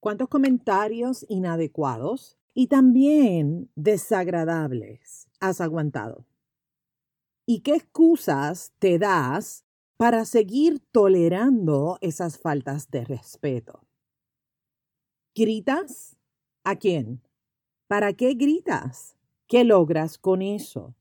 ¿Cuántos comentarios inadecuados y también desagradables has aguantado? ¿Y qué excusas te das para seguir tolerando esas faltas de respeto? ¿Gritas? ¿A quién? ¿Para qué gritas? ¿Qué logras con eso?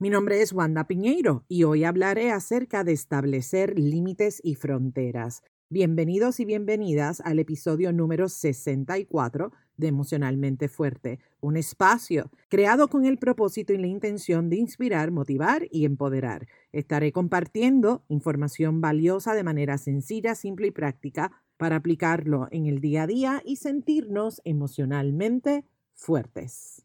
Mi nombre es Wanda Piñeiro y hoy hablaré acerca de establecer límites y fronteras. Bienvenidos y bienvenidas al episodio número 64 de Emocionalmente Fuerte, un espacio creado con el propósito y la intención de inspirar, motivar y empoderar. Estaré compartiendo información valiosa de manera sencilla, simple y práctica para aplicarlo en el día a día y sentirnos emocionalmente fuertes.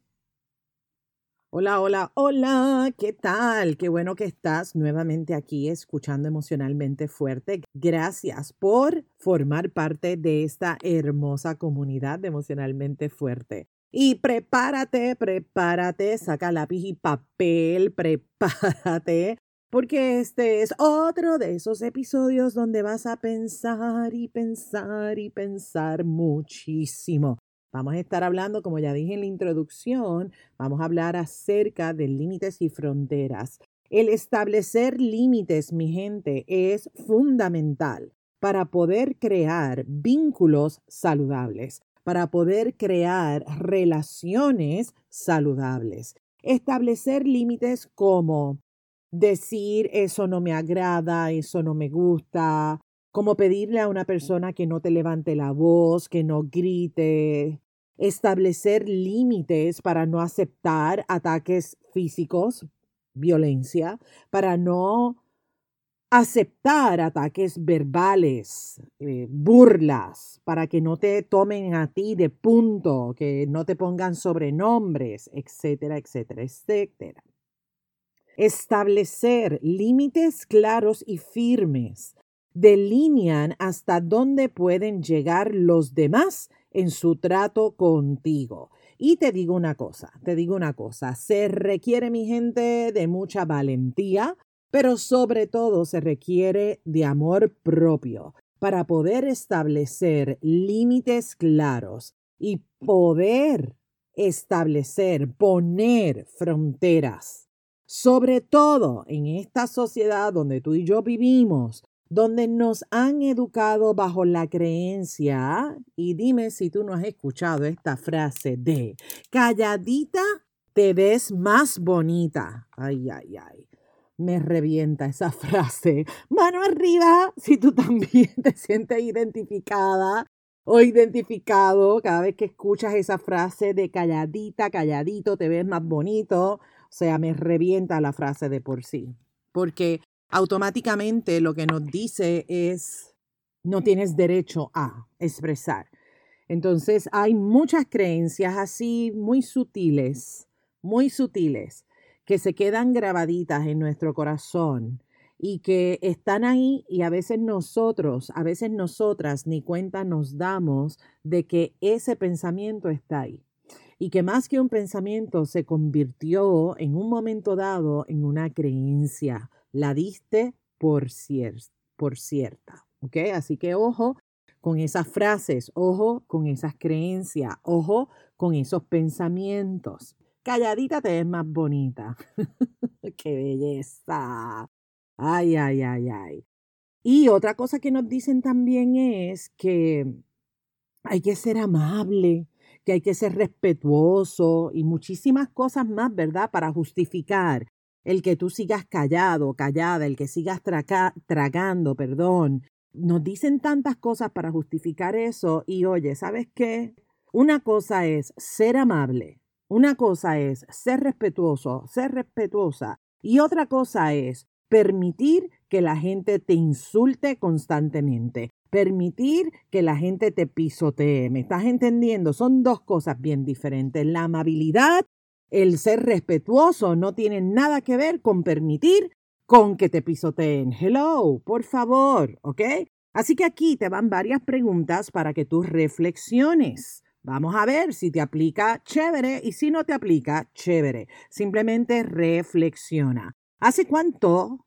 Hola, hola, hola, ¿qué tal? Qué bueno que estás nuevamente aquí escuchando emocionalmente fuerte. Gracias por formar parte de esta hermosa comunidad de emocionalmente fuerte. Y prepárate, prepárate, saca lápiz y papel, prepárate, porque este es otro de esos episodios donde vas a pensar y pensar y pensar muchísimo. Vamos a estar hablando, como ya dije en la introducción, vamos a hablar acerca de límites y fronteras. El establecer límites, mi gente, es fundamental para poder crear vínculos saludables, para poder crear relaciones saludables. Establecer límites como decir eso no me agrada, eso no me gusta, como pedirle a una persona que no te levante la voz, que no grite, establecer límites para no aceptar ataques físicos, violencia, para no aceptar ataques verbales, eh, burlas, para que no te tomen a ti de punto, que no te pongan sobrenombres, etcétera, etcétera, etcétera. Establecer límites claros y firmes delinean hasta dónde pueden llegar los demás en su trato contigo. Y te digo una cosa, te digo una cosa, se requiere, mi gente, de mucha valentía, pero sobre todo se requiere de amor propio para poder establecer límites claros y poder establecer, poner fronteras. Sobre todo en esta sociedad donde tú y yo vivimos, donde nos han educado bajo la creencia, y dime si tú no has escuchado esta frase de calladita te ves más bonita. Ay, ay, ay. Me revienta esa frase. Mano arriba si tú también te sientes identificada o identificado cada vez que escuchas esa frase de calladita, calladito, te ves más bonito. O sea, me revienta la frase de por sí. Porque automáticamente lo que nos dice es, no tienes derecho a expresar. Entonces hay muchas creencias así muy sutiles, muy sutiles, que se quedan grabaditas en nuestro corazón y que están ahí y a veces nosotros, a veces nosotras ni cuenta nos damos de que ese pensamiento está ahí y que más que un pensamiento se convirtió en un momento dado en una creencia, la diste por, por cierta. ¿Ok? Así que ojo con esas frases, ojo con esas creencias, ojo con esos pensamientos. Calladita te ves más bonita. ¡Qué belleza! Ay, ay, ay, ay. Y otra cosa que nos dicen también es que hay que ser amable, que hay que ser respetuoso y muchísimas cosas más, ¿verdad? Para justificar el que tú sigas callado, callada, el que sigas tragando, perdón. Nos dicen tantas cosas para justificar eso y oye, ¿sabes qué? Una cosa es ser amable, una cosa es ser respetuoso, ser respetuosa y otra cosa es permitir que la gente te insulte constantemente, permitir que la gente te pisotee. ¿Me estás entendiendo? Son dos cosas bien diferentes. La amabilidad el ser respetuoso no tiene nada que ver con permitir con que te pisoteen. Hello, por favor, ¿ok? Así que aquí te van varias preguntas para que tú reflexiones. Vamos a ver si te aplica chévere y si no te aplica chévere. Simplemente reflexiona. ¿Hace cuánto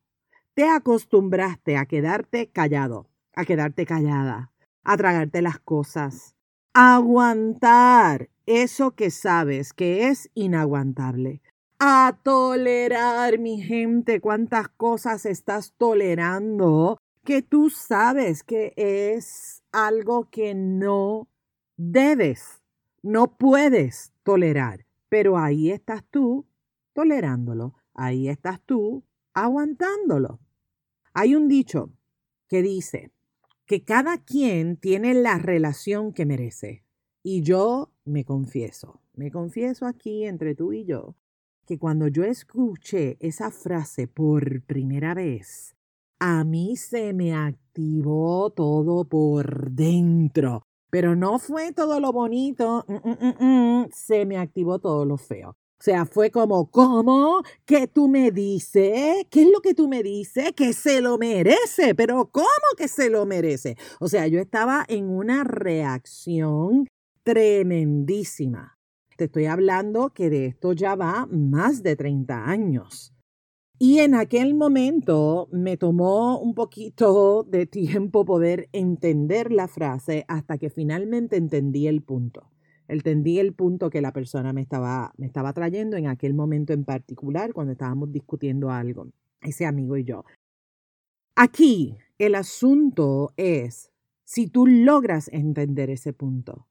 te acostumbraste a quedarte callado, a quedarte callada, a tragarte las cosas, Aguantar eso que sabes que es inaguantable. A tolerar, mi gente, cuántas cosas estás tolerando que tú sabes que es algo que no debes, no puedes tolerar. Pero ahí estás tú tolerándolo, ahí estás tú aguantándolo. Hay un dicho que dice que cada quien tiene la relación que merece. Y yo me confieso, me confieso aquí entre tú y yo, que cuando yo escuché esa frase por primera vez, a mí se me activó todo por dentro. Pero no fue todo lo bonito, mm, mm, mm, se me activó todo lo feo. O sea, fue como, ¿cómo? ¿Qué tú me dices? ¿Qué es lo que tú me dices? Que se lo merece, pero ¿cómo que se lo merece? O sea, yo estaba en una reacción tremendísima. Te estoy hablando que de esto ya va más de 30 años. Y en aquel momento me tomó un poquito de tiempo poder entender la frase hasta que finalmente entendí el punto. Entendí el punto que la persona me estaba, me estaba trayendo en aquel momento en particular cuando estábamos discutiendo algo, ese amigo y yo. Aquí el asunto es si tú logras entender ese punto.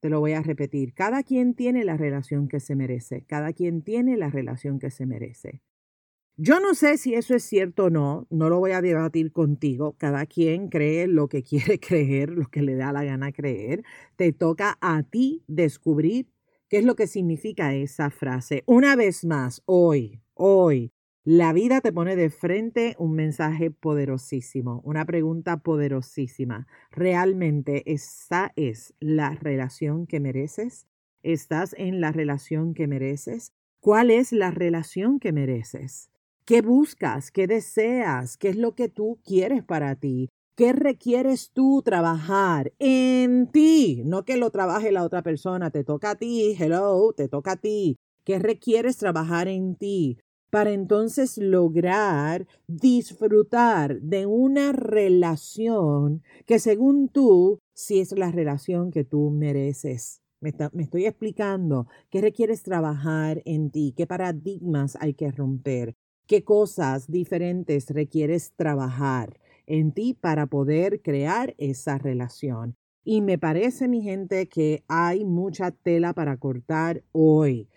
Te lo voy a repetir. Cada quien tiene la relación que se merece. Cada quien tiene la relación que se merece. Yo no sé si eso es cierto o no, no lo voy a debatir contigo. Cada quien cree lo que quiere creer, lo que le da la gana creer. Te toca a ti descubrir qué es lo que significa esa frase. Una vez más, hoy, hoy, la vida te pone de frente un mensaje poderosísimo, una pregunta poderosísima. ¿Realmente esa es la relación que mereces? ¿Estás en la relación que mereces? ¿Cuál es la relación que mereces? ¿Qué buscas? ¿Qué deseas? ¿Qué es lo que tú quieres para ti? ¿Qué requieres tú trabajar en ti? No que lo trabaje la otra persona, te toca a ti, hello, te toca a ti. ¿Qué requieres trabajar en ti? Para entonces lograr disfrutar de una relación que según tú, sí es la relación que tú mereces. Me, me, estoy explicando qué requieres trabajar en ti, qué paradigmas hay que romper, qué cosas diferentes requieres trabajar en ti para poder crear esa relación. Y me parece, mi gente, que hay mucha tela para cortar hoy.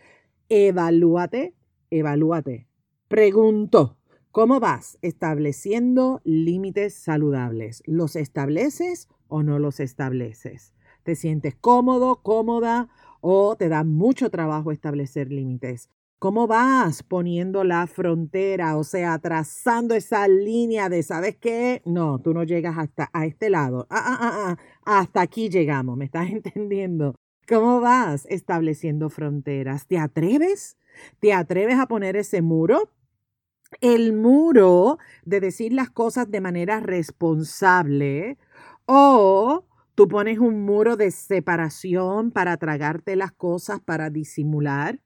Evalúate, evalúate. Pregunto, ¿cómo vas estableciendo límites saludables? ¿Los estableces o no los estableces? ¿Te sientes cómodo, cómoda o te da mucho trabajo establecer límites? ¿Cómo vas poniendo la frontera? O sea, trazando esa línea de, ¿sabes qué? No, tú no llegas hasta a este lado. Ah, ah, ah, ah, hasta aquí llegamos, ¿me estás entendiendo? ¿Cómo vas estableciendo fronteras? ¿Te atreves? ¿Te atreves a poner ese muro? El muro de decir las cosas de manera responsable o tú pones un muro de separación para tragarte las cosas, para disimular.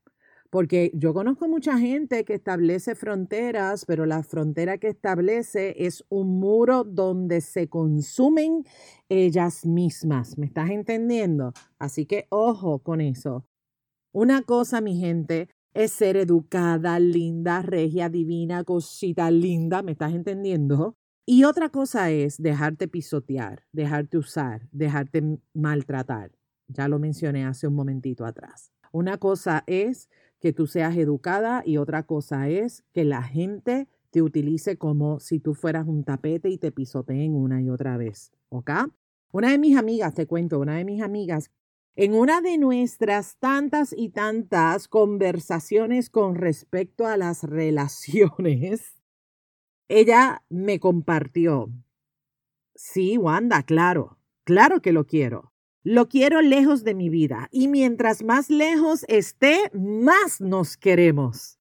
Porque yo conozco mucha gente que establece fronteras, pero la frontera que establece es un muro donde se consumen ellas mismas. ¿Me estás entendiendo? Así que ojo con eso. Una cosa, mi gente, es ser educada, linda, regia, divina, cosita linda. ¿Me estás entendiendo? Y otra cosa es dejarte pisotear, dejarte usar, dejarte maltratar. Ya lo mencioné hace un momentito atrás. Una cosa es que tú seas educada y otra cosa es que la gente te utilice como si tú fueras un tapete y te pisoteen una y otra vez. ¿Ok? Una de mis amigas, te cuento, una de mis amigas, en una de nuestras tantas y tantas conversaciones con respecto a las relaciones, ella me compartió, sí, Wanda, claro, claro que lo quiero. Lo quiero lejos de mi vida y mientras más lejos esté, más nos queremos.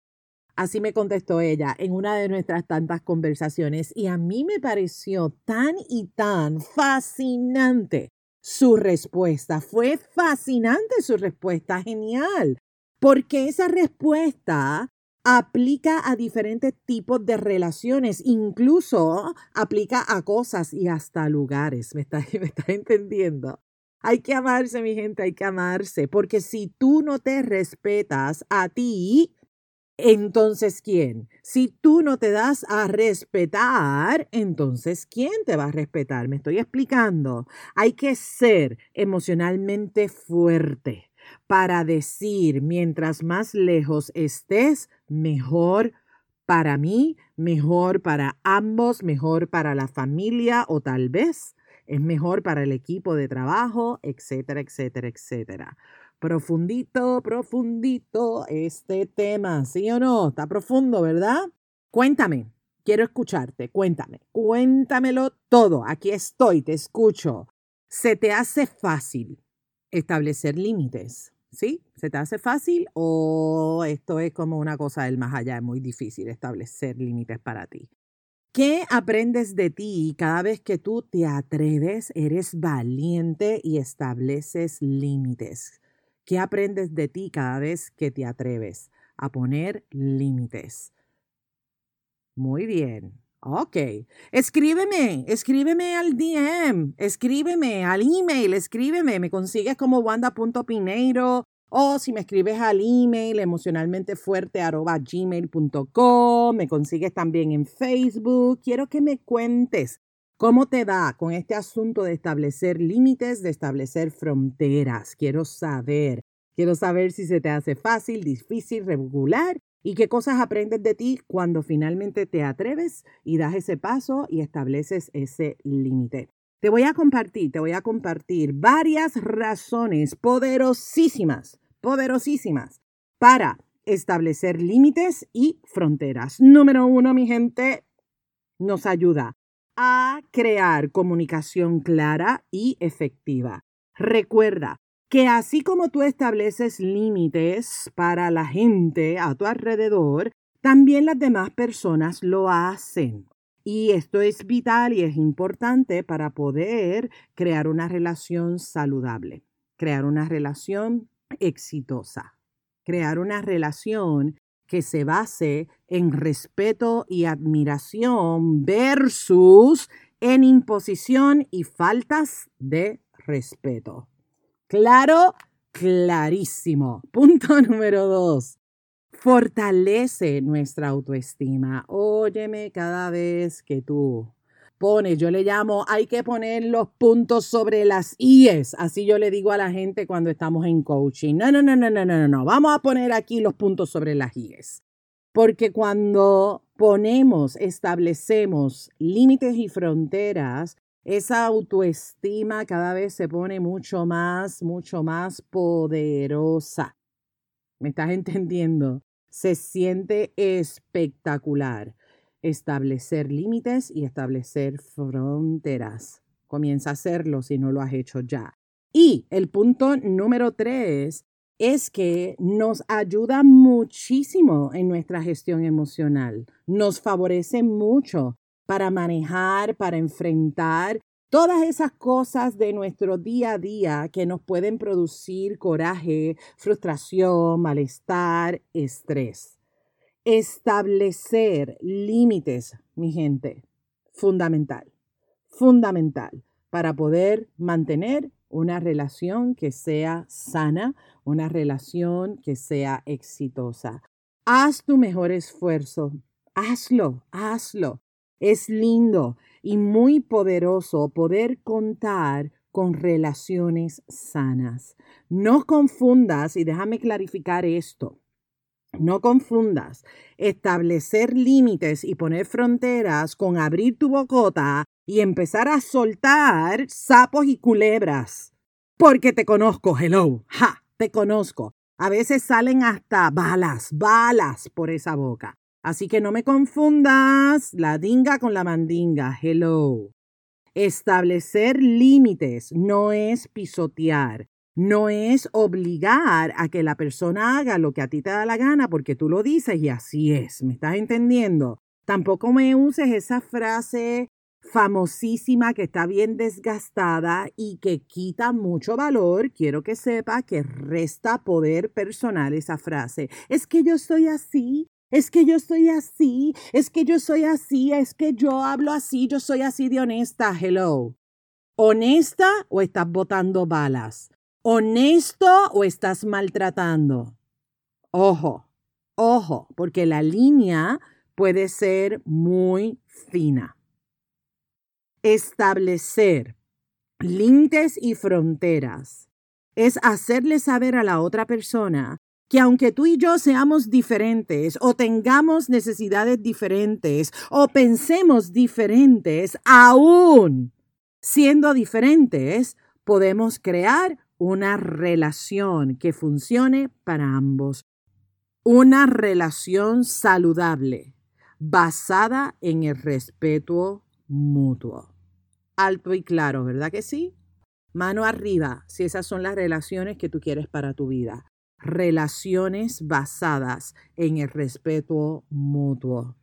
Así me contestó ella en una de nuestras tantas conversaciones y a mí me pareció tan y tan fascinante su respuesta. Fue fascinante su respuesta, genial, porque esa respuesta aplica a diferentes tipos de relaciones, incluso aplica a cosas y hasta lugares. ¿Me estás, me entendiendo? Hay que amarse, mi gente, hay que amarse, porque si tú no te respetas a ti, entonces ¿quién? Si tú no te das a respetar, entonces ¿quién te va a respetar? Me estoy explicando. Hay que ser emocionalmente fuerte para decir, mientras más lejos estés, mejor para mí, mejor para ambos, mejor para la familia o tal vez es mejor para el equipo de trabajo, etcétera, etcétera, etcétera. Profundito, profundito este tema, ¿sí o no? Está profundo, ¿verdad? Cuéntame, quiero escucharte, cuéntame, cuéntamelo todo. Aquí estoy, te escucho. ¿Se te hace fácil establecer límites? ¿Sí? ¿Se te hace fácil o esto es como una cosa del más allá? Es muy difícil establecer límites para ti. ¿Qué aprendes de ti cada vez que tú te atreves, eres valiente y estableces límites? ¿Qué aprendes de ti cada vez que te atreves a poner límites? Muy bien. Ok. Escríbeme, escríbeme al DM, escríbeme al email, escríbeme. Me consigues como wanda.pineiro o si me escribes al email emocionalmente fuerte gmail.com, me consigues también en Facebook. Quiero que me cuentes cómo te da con este asunto de establecer límites, de establecer fronteras. Quiero saber, quiero saber si se te hace fácil, difícil, regular y qué cosas aprendes de ti cuando finalmente te atreves y das ese paso y estableces ese límite. Te voy a compartir, te voy a compartir varias razones poderosísimas, poderosísimas para establecer límites y fronteras. Número uno, mi gente, nos ayuda a crear comunicación clara y efectiva. Recuerda que así como tú estableces límites para la gente a tu alrededor, también las demás personas lo hacen. Y esto es vital y es importante para poder crear una relación saludable, crear una relación exitosa, crear una relación que se base en respeto y admiración versus en imposición y faltas de respeto. Claro, clarísimo. Punto número dos fortalece nuestra autoestima. Óyeme cada vez que tú pones, yo le llamo, hay que poner los puntos sobre las IES. Así yo le digo a la gente cuando estamos en coaching. No, no, no, no, no, no, no. Vamos a poner aquí los puntos sobre las IES. Porque cuando ponemos, establecemos límites y fronteras, esa autoestima cada vez se pone mucho más, mucho más poderosa. ¿Me estás entendiendo? Se siente espectacular establecer límites y establecer fronteras. Comienza a hacerlo si no lo has hecho ya. Y el punto número tres es que nos ayuda muchísimo en nuestra gestión emocional. Nos favorece mucho para manejar, para enfrentar Todas esas cosas de nuestro día a día que nos pueden producir coraje, frustración, malestar, estrés. Establecer límites, mi gente, fundamental, fundamental para poder mantener una relación que sea sana, una relación que sea exitosa. Haz tu mejor esfuerzo, hazlo, hazlo. Es lindo y muy poderoso poder contar con relaciones sanas. No confundas, y déjame clarificar esto, no confundas establecer límites y poner fronteras con abrir tu bocota y empezar a soltar sapos y culebras. Porque te conozco, hello, ja, te conozco. A veces salen hasta balas, balas por esa boca. Así que no me confundas la dinga con la mandinga. Hello. Establecer límites no es pisotear, no es obligar a que la persona haga lo que a ti te da la gana porque tú lo dices y así es. ¿Me estás entendiendo? Tampoco me uses esa frase famosísima que está bien desgastada y que quita mucho valor, quiero que sepa que resta poder personal esa frase. Es que yo soy así, es que yo estoy así, es que yo soy así, es que yo hablo así, yo soy así de honesta. Hello. ¿Honesta o estás botando balas? ¿Honesto o estás maltratando? Ojo, ojo, porque la línea puede ser muy fina. Establecer límites y fronteras es hacerle saber a la otra persona que aunque tú y yo seamos diferentes o tengamos necesidades diferentes o pensemos diferentes, aún siendo diferentes, podemos crear una relación que funcione para ambos. Una relación saludable basada en el respeto mutuo. Alto y claro, ¿verdad que sí? Mano arriba si esas son las relaciones que tú quieres para tu vida relaciones basadas en el respeto mutuo.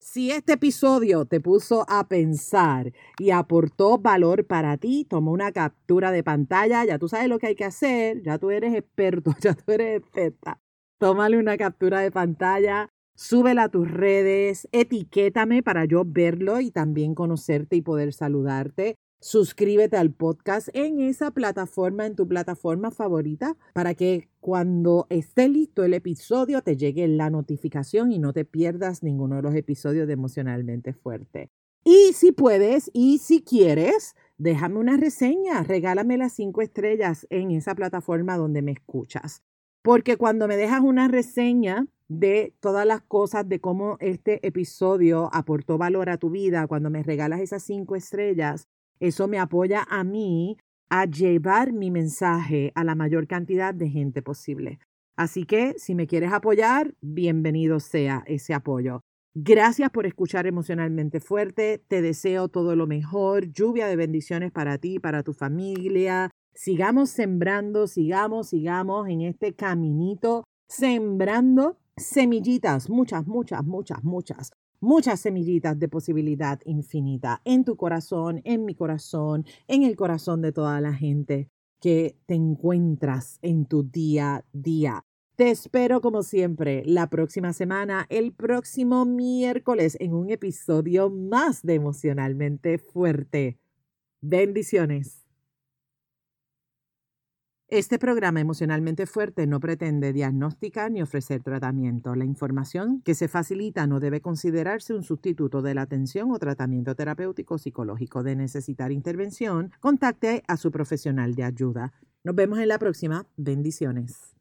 Si este episodio te puso a pensar y aportó valor para ti, toma una captura de pantalla, ya tú sabes lo que hay que hacer, ya tú eres experto, ya tú eres experta. Tómale una captura de pantalla, súbela a tus redes, etiquétame para yo verlo y también conocerte y poder saludarte. Suscríbete al podcast en esa plataforma, en tu plataforma favorita, para que cuando esté listo el episodio te llegue la notificación y no te pierdas ninguno de los episodios de Emocionalmente Fuerte. Y si puedes y si quieres, déjame una reseña, regálame las cinco estrellas en esa plataforma donde me escuchas. Porque cuando me dejas una reseña de todas las cosas, de cómo este episodio aportó valor a tu vida, cuando me regalas esas cinco estrellas, eso me apoya a mí a llevar mi mensaje a la mayor cantidad de gente posible. Así que si me quieres apoyar, bienvenido sea ese apoyo. Gracias por escuchar emocionalmente fuerte. Te deseo todo lo mejor, lluvia de bendiciones para ti, para tu familia. Sigamos sembrando, sigamos, sigamos en este caminito, sembrando semillitas, muchas, muchas, muchas, muchas muchas semillitas de posibilidad infinita en tu corazón, en mi corazón, en el corazón de toda la gente que te encuentras en tu día a día. Te espero como siempre la próxima semana, el próximo miércoles, en un episodio más de emocionalmente fuerte. Bendiciones. Este programa emocionalmente fuerte no pretende diagnosticar ni ofrecer tratamiento. La información que se facilita no debe considerarse un sustituto de la atención o tratamiento terapéutico psicológico. De necesitar intervención, contacte a su profesional de ayuda. Nos vemos en la próxima. Bendiciones.